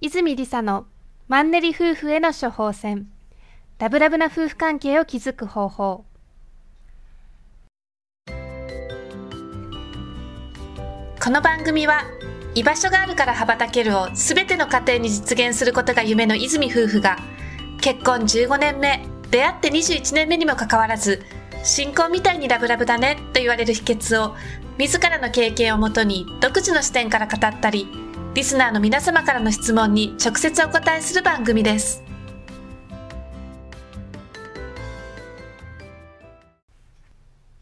泉理沙のマンネリ夫婦への処方箋。ラブラブな夫婦関係を築く方法。この番組は居場所があるから羽ばたけるをすべての家庭に実現することが夢の泉夫婦が結婚15年目出会って21年目にもかかわらず新婚みたいにラブラブだねと言われる秘訣を自らの経験をもとに独自の視点から語ったりリスナーの皆様からの質問に直接お答えする番組です。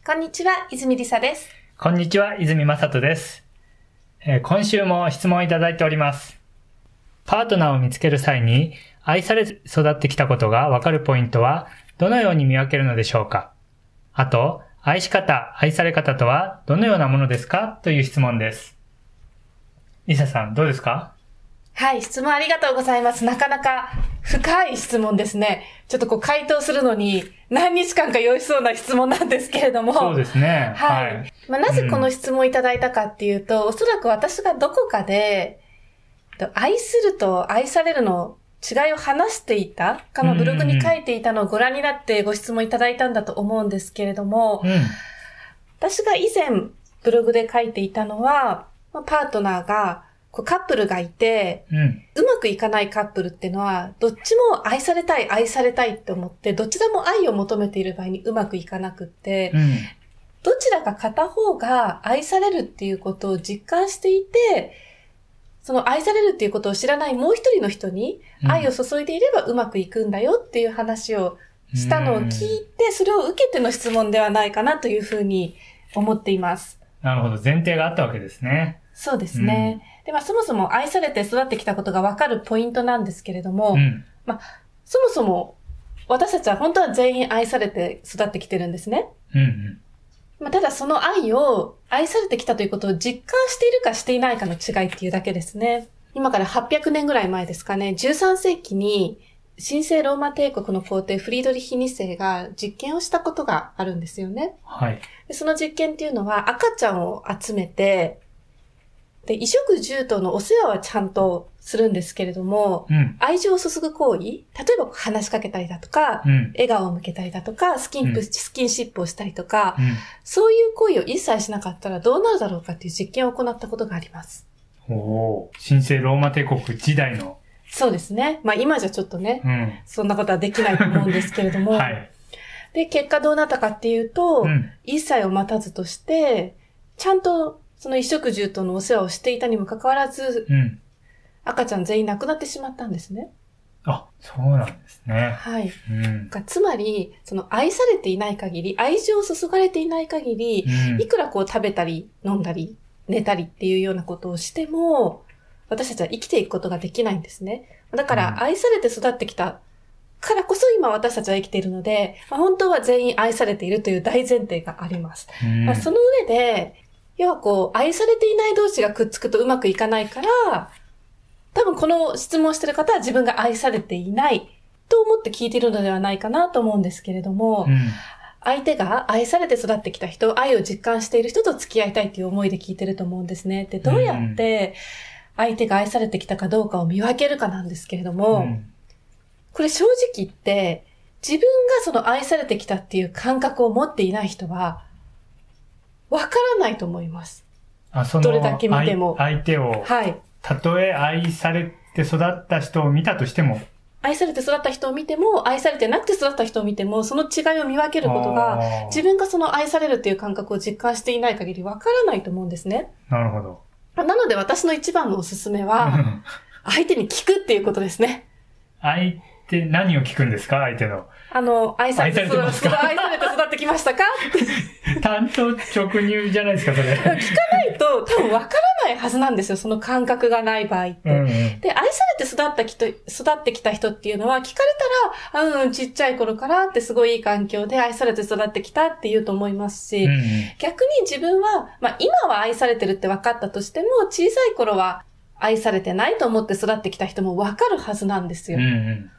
こんにちは泉理沙です。こんにちは泉正人です、えー今週も質問いただいております。パートナーを見つける際に愛され育ってきたことがわかるポイントはどのように見分けるのでしょうか？あと、愛し方、愛され方とはどのようなものですか？という質問です。リサさん、どうですか？はい、質問ありがとうございます。なかなか深い質問ですね。ちょっとこう回答するのに何日間か用意しそうな質問なんですけれども。そうですね。はい。まあ、なぜこの質問をいただいたかっていうと、おそらく私がどこかで、と愛すると愛されるの違いを話していたか、まあ、ブログに書いていたのをご覧になってご質問いただいたんだと思うんですけれども、うん。私が以前ブログで書いていたのは、まあパートナーが、こうカップルがいて、うん。うまくいかないカップルっていうのは、どっちも愛されたい、愛されたいって思って、どちらも愛を求めている場合にうまくいかなくって、うん。どちらか片方が愛されるっていうことを実感していて、その愛されるっていうことを知らないもう一人の人にうん愛を注いでいればうまくいくんだよっていう話をしたのを聞いて、それを受けての質問ではないかなというふうに思っています。なるほど。前提があったわけですね。そうですね。で、まあそもそも愛されて育ってきたことがわかるポイントなんですけれども、うん。そもそも私たちは本当は全員愛されて育ってきてるんですね。うん。うん。まあ、ただその愛を愛されてきたということを実感しているかしていないかの違いっていうだけですね。今から800年ぐらい前ですかね、13世紀に神聖ローマ帝国の皇帝フリードリヒ2世が実験をしたことがあるんですよね。はい。でその実験っていうのは赤ちゃんを集めて、で、衣食住とのお世話はちゃんとするんですけれども、うん。愛情を注ぐ行為、例えば話しかけたりだとか、うん。笑顔を向けたりだとか、スキンプ、うんスキンシップをしたりとか、うん。そういう行為を一切しなかったらどうなるだろうかっていう実験を行ったことがあります。おおー神聖ローマ帝国時代の。そうですね。まあ今じゃちょっとね、うん。そんなことはできないと思うんですけれども。はい。で、結果どうなったかっていうと、うん。一切を待たずとして、ちゃんとその衣食住とのお世話をしていたにもかかわらず、うん。赤ちゃん全員亡くなってしまったんですね。あ、そうなんですね。はい。うん。がつまり、その愛されていない限り、愛情を注がれていない限り、うんいくらこう食べたり飲んだり寝たりっていうようなことをしても、私たちは生きていくことができないんですね。だかうんら愛されて育ってきたからこそ今私たちは生きているので、まあ、本当は全員愛されているという大前提があります。うんまあ、その上で、要はこう愛されていない同士がくっつくとうまくいかないから、多分この質問してる方は自分が愛されていないと思って聞いているのではないかなと思うんですけれども、うん。相手が愛されて育ってきた人、愛を実感している人と付き合いたいっていう思いで聞いてると思うんですね。で、どうやって相手が愛されてきたかどうかを見分けるかなんですけれども、うんこれ正直言って、自分がその愛されてきたっていう感覚を持っていない人は、わからないと思います。あ、そのどれだけ見ても相相手を、はい。たとえ愛されて育った人を見たとしても、愛されて育った人を見ても、愛されてなくて育った人を見ても、その違いを見分けることが、自分がその愛されるっていう感覚を実感していない限りわからないと思うんですね。なるほど。なので私の一番のおすすめは、相手に聞くっていうことですね。相手、何を聞くんですか？相手の。あの、愛されて愛されてますか？育愛されて育きましたか？っ て担当直入じゃないですか、それ。聞かないと多分わからないはずなんですよ。その感覚がない場合って。うんうん。で、愛されて育った人、育ってきた人っていうのは聞かれたら、あうん、ちっちゃい頃からってすごいいい環境で愛されて育ってきたって言うと思いますし、うんうん逆に自分は、まあ今は愛されてるって分かったとしても、小さい頃は愛されてないと思って育ってきた人も分かるはずなんですよ。うんうん。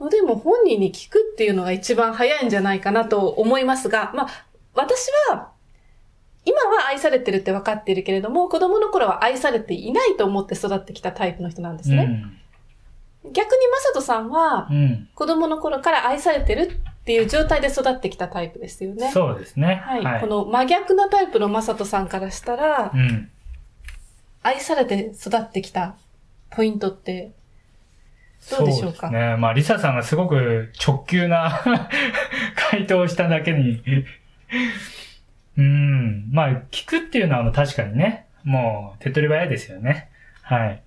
のでも本人に聞くっていうのが一番早いんじゃないかなと思いますが、まあ私は、今は愛されてるって分かっているけれども、子供の頃は愛されていないと思って育ってきたタイプの人なんですね。逆にまさとさんはう、ん。子供の頃から愛されてるっていう状態で育ってきたタイプですよね。そうですね。はい。この真逆なタイプのまさとさんからしたら、うん。愛されて育ってきたポイントって、どうでしょうかね。まあ、リサさんがすごく直球な 回答をしただけに。うん。まあ、聞くっていうのは確かにね、もう手っ取り早いですよね。はい。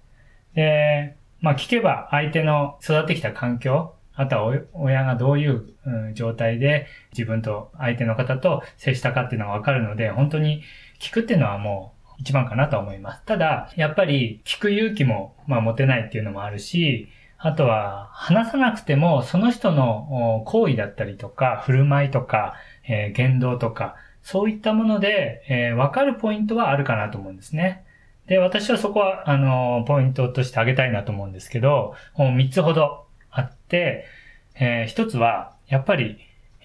で、まあ、聞けば相手の育ってきた環境、あとは親がどういう、うん状態で自分と相手の方と接したかっていうのがわかるので、本当に聞くっていうのはもう一番かなと思います。ただ、やっぱり聞く勇気も、まあ、持てないっていうのもあるし、あとは、話さなくても、その人の行為だったりとか、振る舞いとか、えー言動とか、そういったもので、えーわかるポイントはあるかなと思うんですね。で、私はそこは、あの、ポイントとして挙げたいなと思うんですけど、もう3つほどあって、えー1つは、やっぱり、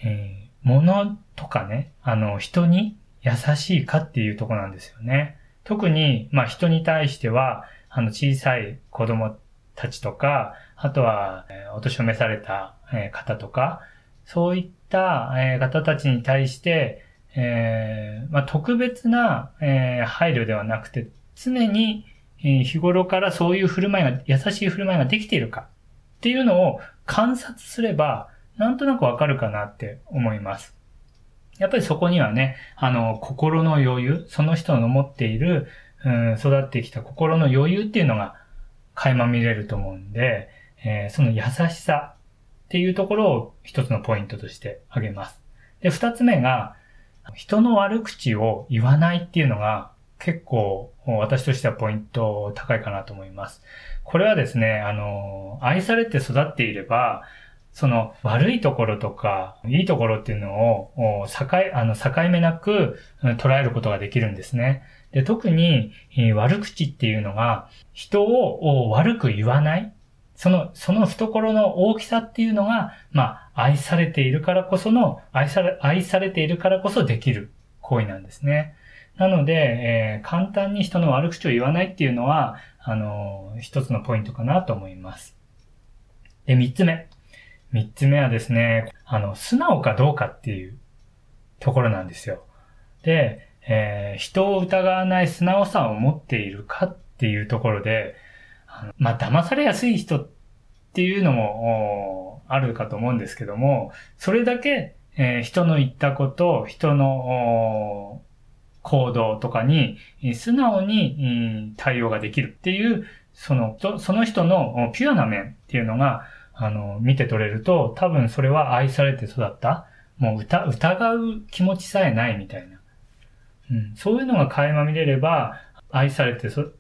えー物とかね、あの、人に優しいかっていうとこなんですよね。特に、まあ、人に対しては、あの、小さい子供たちとか、あとは、お年を召された、方とか、そういった、方たちに対して、えーまあ、特別な、配慮ではなくて、常に、日頃からそういう振る舞いが、優しい振る舞いができているかっていうのを観察すれば、なんとなくわかるかなって思います。やっぱりそこにはね、あの、心の余裕、その人の持っている、うん、育ってきた心の余裕っていうのが垣間見れると思うんで、えーその優しさっていうところを一つのポイントとして挙げます。で、二つ目が、人の悪口を言わないっていうのが結構私としてはポイント高いかなと思います。これはですね、あの、愛されて育っていれば、その悪いところとか、いいところっていうのを、境、あの、境目なく捉えることができるんですね。で、特に、悪口っていうのが、人を悪く言わない。その、その懐の大きさっていうのが、まあ、愛されているからこその、愛され、愛されているからこそできる行為なんですね。なので、えー簡単に人の悪口を言わないっていうのは、あのー一つのポイントかなと思います。で、三つ目。三つ目はですね、あの、素直かどうかっていうところなんですよ。で、えー人を疑わない素直さを持っているかっていうところで、まあ、騙されやすい人っていうのもあるかと思うんですけども、それだけ、えー人の言ったこと、人のお行動とかに素直にうん対応ができるっていう、その、とその人のピュアな面っていうのが、あの、見て取れると、多分それは愛されて育った、もう疑疑う気持ちさえないみたいな。うん、そういうのが垣間見れれば、愛されてそ、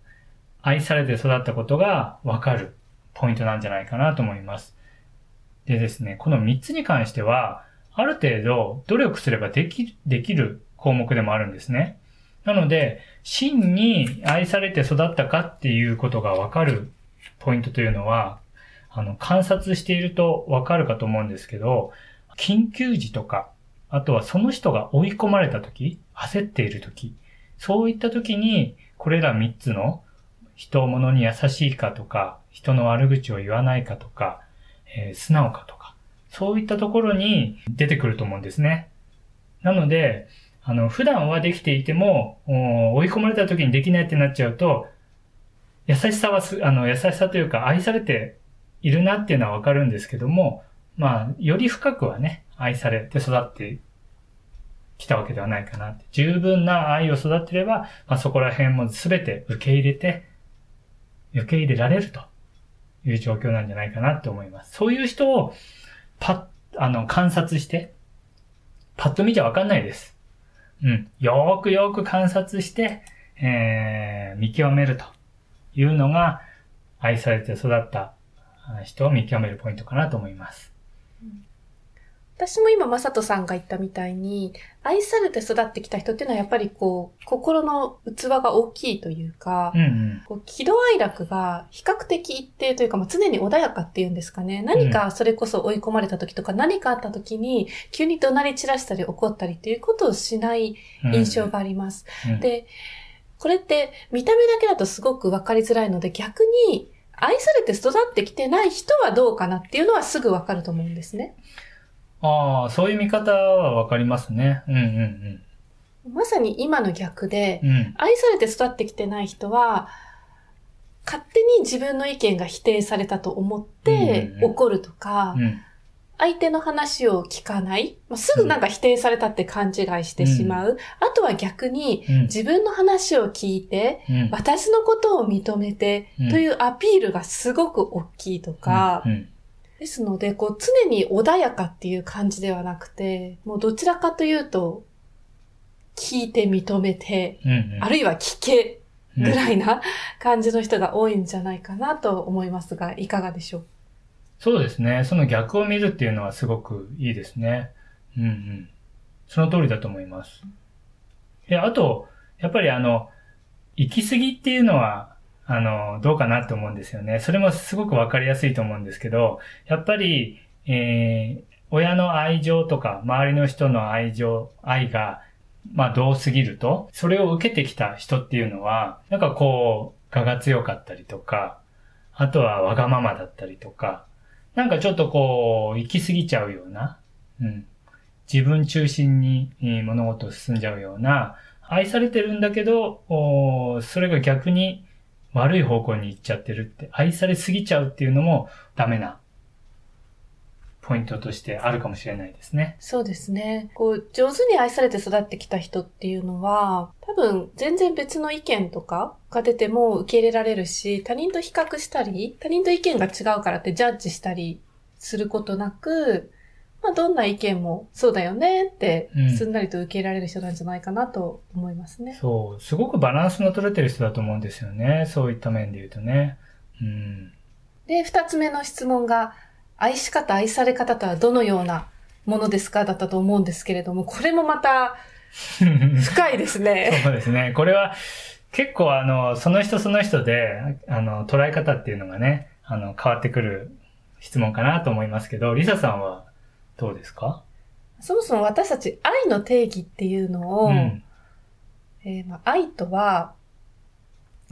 愛されて育ったことがわかるポイントなんじゃないかなと思います。でですね、この3つに関しては、ある程度努力すればでき、できる項目でもあるんですね。なので、真に愛されて育ったかっていうことがわかるポイントというのは、あの、観察しているとわかるかと思うんですけど、緊急時とか、あとはその人が追い込まれた時、焦っている時、そういった時に、これら3つの人物に優しいかとか、人の悪口を言わないかとか、えー素直かとか、そういったところに出てくると思うんですね。なので、あの、普段はできていても、追い込まれた時にできないってなっちゃうと、優しさはす、あの、優しさというか愛されているなっていうのはわかるんですけども、まあ、より深くはね、愛されて育ってきたわけではないかな。十分な愛を育てれば、まあ、そこら辺も全て受け入れて、受け入れられるという状況なんじゃないかなって思います。そういう人を、パッ、あの、観察して、パッと見じゃわかんないです。うん。よーくよーく観察して、えー、見極めるというのが、愛されて育った人を見極めるポイントかなと思います。私も今、まさとさんが言ったみたいに、愛されて育ってきた人っていうのはやっぱりこう、心の器が大きいというか、うんうん。こう喜怒哀楽が比較的一定というか、まあ、常に穏やかっていうんですかね。何かそれこそ追い込まれた時とか、何かあった時に、急に怒鳴り散らしたり怒ったりっていうことをしないうん印象があります。うんで、これって見た目だけだとすごくわかりづらいので、逆に愛されて育ってきてない人はどうかなっていうのはすぐわかると思うんですね。ああ、そういう見方はわかりますね。うんうんまさに今の逆で、うん。うん。愛されて育ってきてない人は、勝手に自分の意見が否定されたと思ってうんうんうん怒るとか、うん。相手の話を聞かない、まあ、すぐなんか否定されたって勘違いしてしまう。あとは逆にうん。自分の話を聞いて、うん。私のことを認めてうんというアピールがすごく大きいとか、うん。ですので、こう常に穏やかっていう感じではなくて、もうどちらかというと、聞いて認めて、うん。うん。あるいは聞けうんぐらいな感じの人が多いんじゃないかなと思いますが、いかがでしょう？そうですね。その逆を見るっていうのはすごくいいですね。うんうん。その通りだと思います。で、あと、やっぱりあの、行き過ぎっていうのは、あの、どうかなって思うんですよね。それもすごくわかりやすいと思うんですけど、やっぱり、えー、親の愛情とか、周りの人の愛情、愛が、まあ、どうすぎると、それを受けてきた人っていうのは、なんかこう、我が強かったりとか、あとはわがままだったりとか、なんかちょっとこう、行き過ぎちゃうような、うん。自分中心に物事を進んじゃうような、愛されてるんだけど、おーそれが逆に悪い方向に行っちゃってるって、愛されすぎちゃうっていうのもダメなポイントとしてあるかもしれないですね。そうですね。こう、上手に愛されて育ってきた人っていうのは、多分全然別の意見とかが出ても受け入れられるし、他人と比較したり、他人と意見が違うからってジャッジしたりすることなく、まあどんな意見もそうだよねってうんすんなりと受け入れられる人なんじゃないかなと思いますね。そう、すごくバランスの取れてる人だと思うんですよね。そういった面で言うとね。うん。で、二つ目の質問が、愛し方、愛され方とはどのようなものですかだったと思うんですけれども、これもまた 深いですね。そうですね。これは結構あの、その人その人で、あの、捉え方っていうのがね、あの、変わってくる質問かなと思いますけど、リサさんはどうですか？そもそも私たち愛の定義っていうのを、うん。えーまあ、愛とは、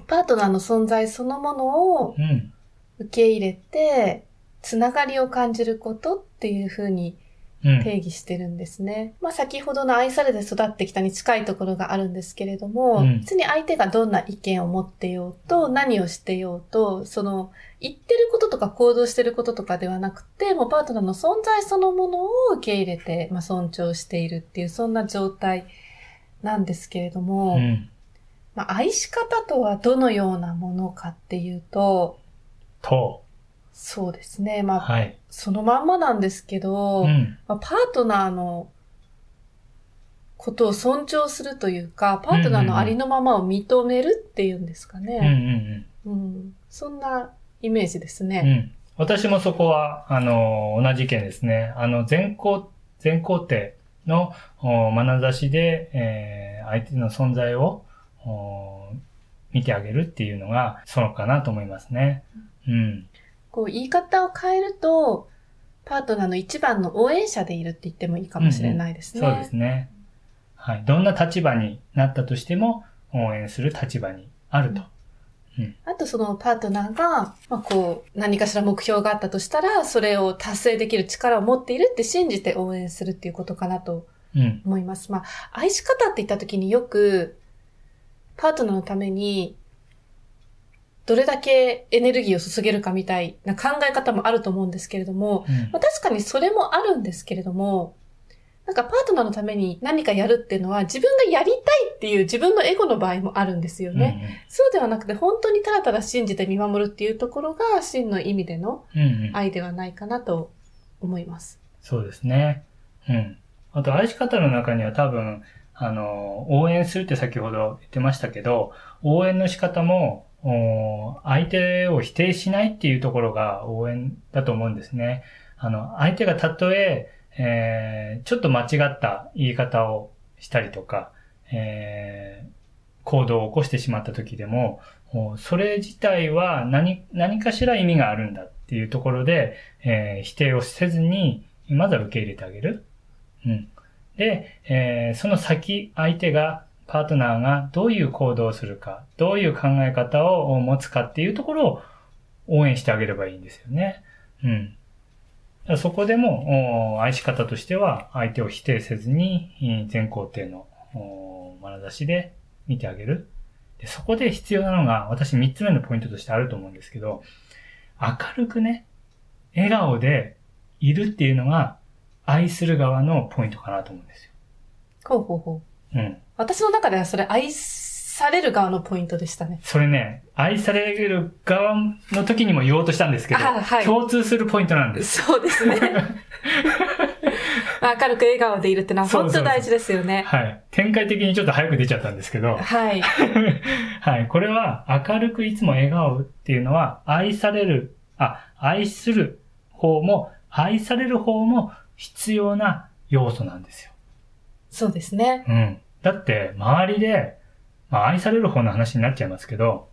パートナーの存在そのものをうん。受け入れて、つながりを感じることっていうふうにうん。定義してるんですね。まあ先ほどの愛されて育ってきたに近いところがあるんですけれども、うん別に相手がどんな意見を持ってようと、何をしてようと、その言ってることとか行動してることとかではなくて、もうパートナーの存在そのものを受け入れて、まあ尊重しているっていう、そんな状態なんですけれども、うん。まあ愛し方とはどのようなものかっていうと、と、そうですね。まあ、はい。そのまんまなんですけど、うん。まあ、パートナーのことを尊重するというか、パートナーのありのままを認めるっていうんですかね。うん。うんそんなイメージですうね。ん。私もそこは、あの、同じ意見ですね。あの、全校、全校程のお眼差しで、えー相手の存在をお見てあげるっていうのが、そうかなと思いますね。うん。こう言い方を変えると、パートナーの一番の応援者でいるって言ってもいいかもしれないですね。そうですね。はい。どんな立場になったとしても、応援する立場にあると。あとそのパートナーが、まあ、こう、何かしら目標があったとしたら、それを達成できる力を持っているって信じて応援するっていうことかなとうん。思います。まあ、愛し方って言った時によく、パートナーのために、どれだけエネルギーを注げるかみたいな考え方もあると思うんですけれども、うんまあ、確かにそれもあるんですけれども、なんかパートナーのために何かやるっていうのは自分がやりたいっていう自分のエゴの場合もあるんですよね。そうではなくて本当にただただ信じて見守るっていうところが真の意味でのうんうんうん。愛ではないかなと思います。そうですね。うん。あと、愛し方の中には多分、あの、応援するって先ほど言ってましたけど、応援の仕方も、お相手を否定しないっていうところが応援だと思うんですね。あの、相手がたとえ、えーちょっと間違った言い方をしたりとか、えー行動を起こしてしまった時でも、それ自体は何、何かしら意味があるんだっていうところで、えー否定をせずに、まずは受け入れてあげる。うん。で、えーその先、相手が、パートナーがどういう行動をするか、どういう考え方を持つかっていうところを応援してあげればいいんですよね。うん。そこでも、お愛し方としては、相手を否定せずに、えー全肯定のお眼差しで見てあげる。でそこで必要なのが、私3つ目のポイントとしてあると思うんですけど、明るくね、笑顔でいるっていうのが、愛する側のポイントかなと思うんですよ。ほうほうほう。うん。私の中ではそれ愛される側のポイントでしたね。それね、愛される側の時にも言おうとしたんですけど、あはい共通するポイントなんです。そうですね。明るく笑顔でいるってのはそうそうそう本当大事ですよね。はい。展開的にちょっと早く出ちゃったんですけど、はい。はい。これは、明るくいつも笑顔っていうのは、愛される、あ、愛する方も、愛される方も必要な要素なんですよ。そうですね。うん。だって、周りで、まあ、愛される方の話になっちゃいますけど、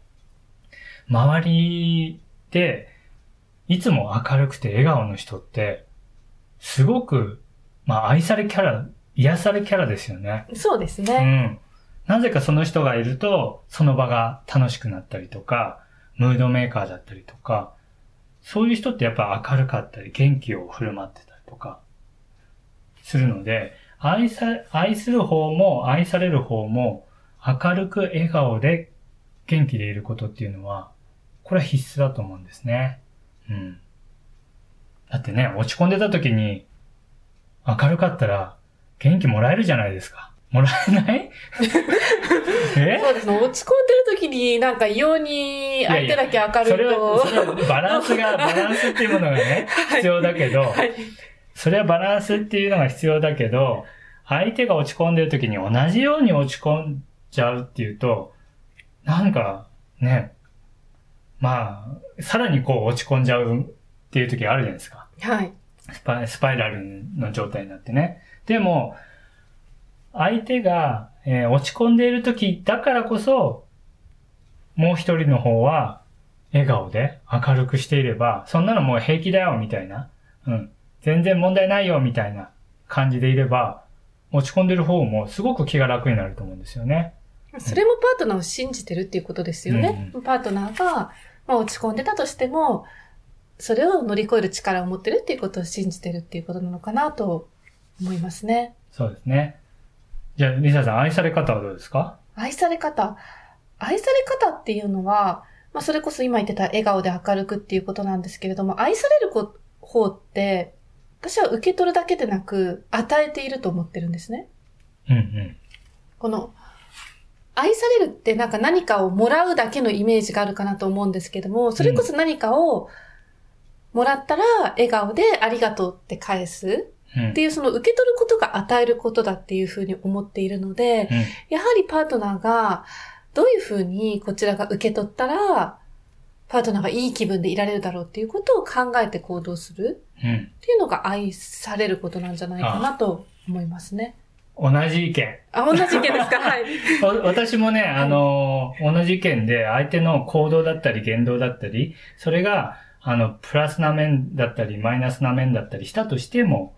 周りで、いつも明るくて笑顔の人って、すごく、まあ、愛されキャラ、癒されキャラですよね。そうですうね。ん。なぜかその人がいると、その場が楽しくなったりとか、ムードメーカーだったりとか、そういう人ってやっぱ明るかったり、元気を振る舞ってたりとか、するので、愛さ、愛する方も愛される方も、明るく笑顔で元気でいることっていうのは、これは必須だと思うんですね。うん。だってね、落ち込んでた時に、明るかったら、元気もらえるじゃないですか。もらえない？え？そうですね。落ち込んでる時になんか異様に相手だけ明それは、るいと。それはバランスが、バランスっていうものがね、必要だけど、はい。それはバランスっていうのが必要だけど、相手が落ち込んでる時に同じように落ち込んじゃうっていうと、なんかね、まあ、さらにこう落ち込んじゃうっていう時があるじゃないですか。はい。スパスパイラルの状態になってね。でも、相手が、えー落ち込んでいる時だからこそ、もう一人の方は、笑顔で明るくしていれば、そんなのもう平気だよ、みたいな。うん。全然問題ないよ、みたいな感じでいれば、落ち込んでる方もすごく気が楽になると思うんですよね。それもパートナーを信じてるっていうことですよね。パートナーが、まあ、落ち込んでたとしても、それを乗り越える力を持ってるっていうことを信じてるっていうことなのかなと思いますね。そうですね。じゃあ、リサさん、愛され方はどうですか？愛され方。愛され方っていうのは、まあ、それこそ今言ってた笑顔で明るくっていうことなんですけれども、愛されるこ方って、私は受け取るだけでなく、与えていると思ってるんですね。うんうん。この、愛されるってなんか何かをもらうだけのイメージがあるかなと思うんですけども、それこそ何かをもらったら笑顔でありがとうって返すうんっていうその受け取ることが与えることだっていうふうに思っているので、うんやはりパートナーがどういうふうにこちらが受け取ったら、パートナーがいい気分でいられるだろうっていうことを考えて行動するうん。っていうのが愛されることなんじゃないかなと思いますね。同じ意見。あ、同じ意見ですか？はい。わ私もね、あのー同じ意見で相手の行動だったり言動だったり、それが、あの、プラスな面だったり、マイナスな面だったりしたとしても、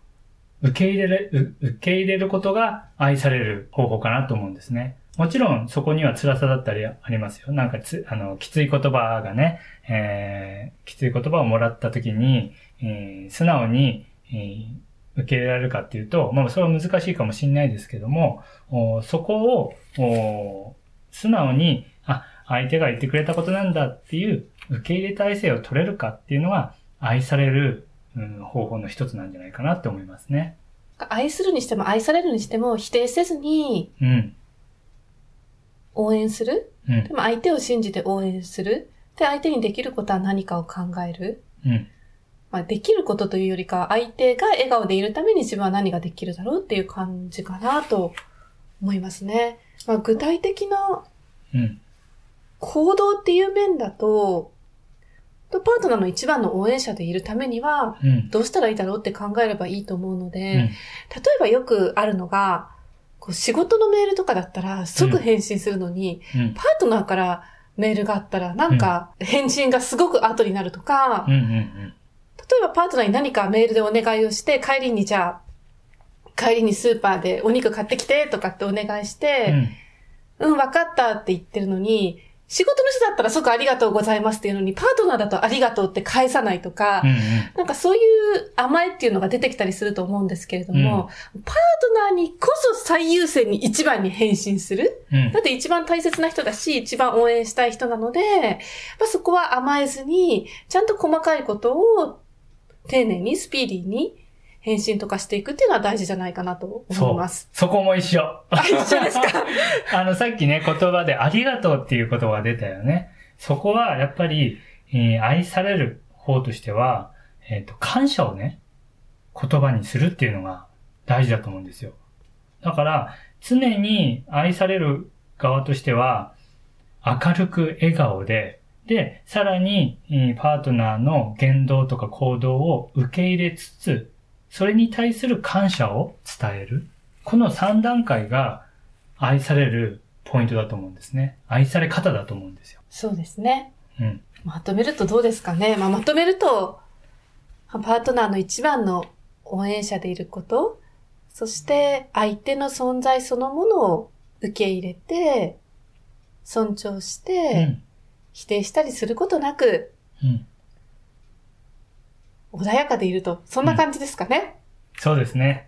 受け入れる、う受け入れることが愛される方法かなと思うんですね。もちろん、そこには辛さだったりありますよ。なんかつ、あの、きつい言葉がね、えー、きつい言葉をもらった時に、えー素直に、えー受け入れられるかっていうと、まあ、それは難しいかもしれないですけども、おそこを、お素直に、あ、相手が言ってくれたことなんだっていう受け入れ体制を取れるかっていうのは、愛される、うん、方法の一つなんじゃないかなって思いますね。愛するにしても愛されるにしても否定せずにうん。応援する？うんで。も相手を信じて応援する？で、相手にできることは何かを考える？うん。まあ、できることというよりかは、相手が笑顔でいるために自分は何ができるだろうっていう感じかなと思いますね。まあ、具体的なうん。行動っていう面だと、とパートナーの一番の応援者でいるためには、うん。どうしたらいいだろうって考えればいいと思うので、うん。例えばよくあるのが、こう仕事のメールとかだったら即返信するのに、うん。パートナーからメールがあったらなんか返信がすごく後になるとか、うん。うん。例えばパートナーに何かメールでお願いをして、帰りにじゃあ、帰りにスーパーでお肉買ってきてとかってお願いして、うん、わかったって言ってるのに、仕事の人だったら即ありがとうございますっていうのに、パートナーだとありがとうって返さないとか、うんうん。なんかそういう甘えっていうのが出てきたりすると思うんですけれども、パートナーにこそ最優先に一番に返信する。うんだって一番大切な人だし、一番応援したい人なので、まあ、そこは甘えずに、ちゃんと細かいことを丁寧にスピーディーに返信とかしていくっていうのは大事じゃないかなと思います。そこも一緒。あ、一緒ですか？あの、さっきね、言葉でありがとうっていう言葉が出たよね。そこは、やっぱり、えー愛される方としては、えっ、と、感謝をね、言葉にするっていうのが大事だと思うんですよ。だから、常に愛される側としては、明るく笑顔で、で、さらに、えーパートナーの言動とか行動を受け入れつつ、それに対する感謝を伝える。この3段階が愛されるポイントだと思うんですね。愛され方だと思うんですよ。そうですね。うん。まとめるとどうですかね。まあ、まとめると、パートナーの一番の応援者でいること、そして相手の存在そのものを受け入れて、尊重しうて、ん。否定したりすることなく、うん。穏やかでいると。そんな感じですかね？そうですね。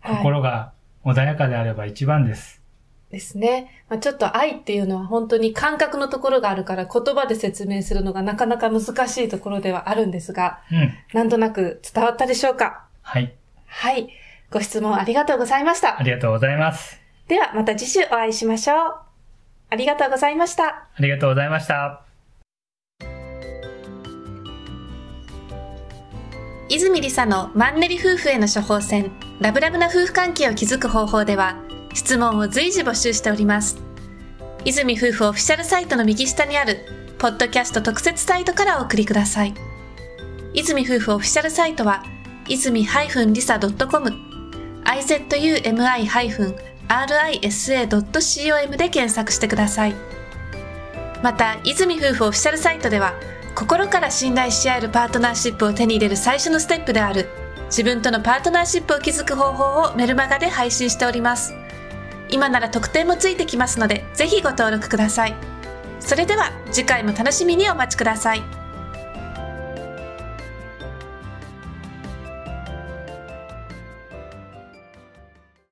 はい心が穏やかであれば一番です。ですね。まあ、ちょっと愛っていうのは本当に感覚のところがあるから言葉で説明するのがなかなか難しいところではあるんですが、うん。なんとなく伝わったでしょうか？はい。はい。ご質問ありがとうございましたあ。りがとうございます。ではまた次週お会いしましょう。ありがとうございました。ありがとうございました。泉理沙のマンネリ夫婦への処方箋、ラブラブな夫婦関係を築く方法では、質問を随時募集しております。泉夫婦オフィシャルサイトの右下にある、ポッドキャスト特設サイトからお送りください。泉夫婦オフィシャルサイトは、泉 -lisa.com、izumi-risa.com で検索してください。また、泉夫婦オフィシャルサイトでは、心から信頼し合えるパートナーシップを手に入れる最初のステップである、自分とのパートナーシップを築く方法をメルマガで配信しております。今なら特典もついてきますので、ぜひご登録ください。それでは次回も楽しみにお待ちください。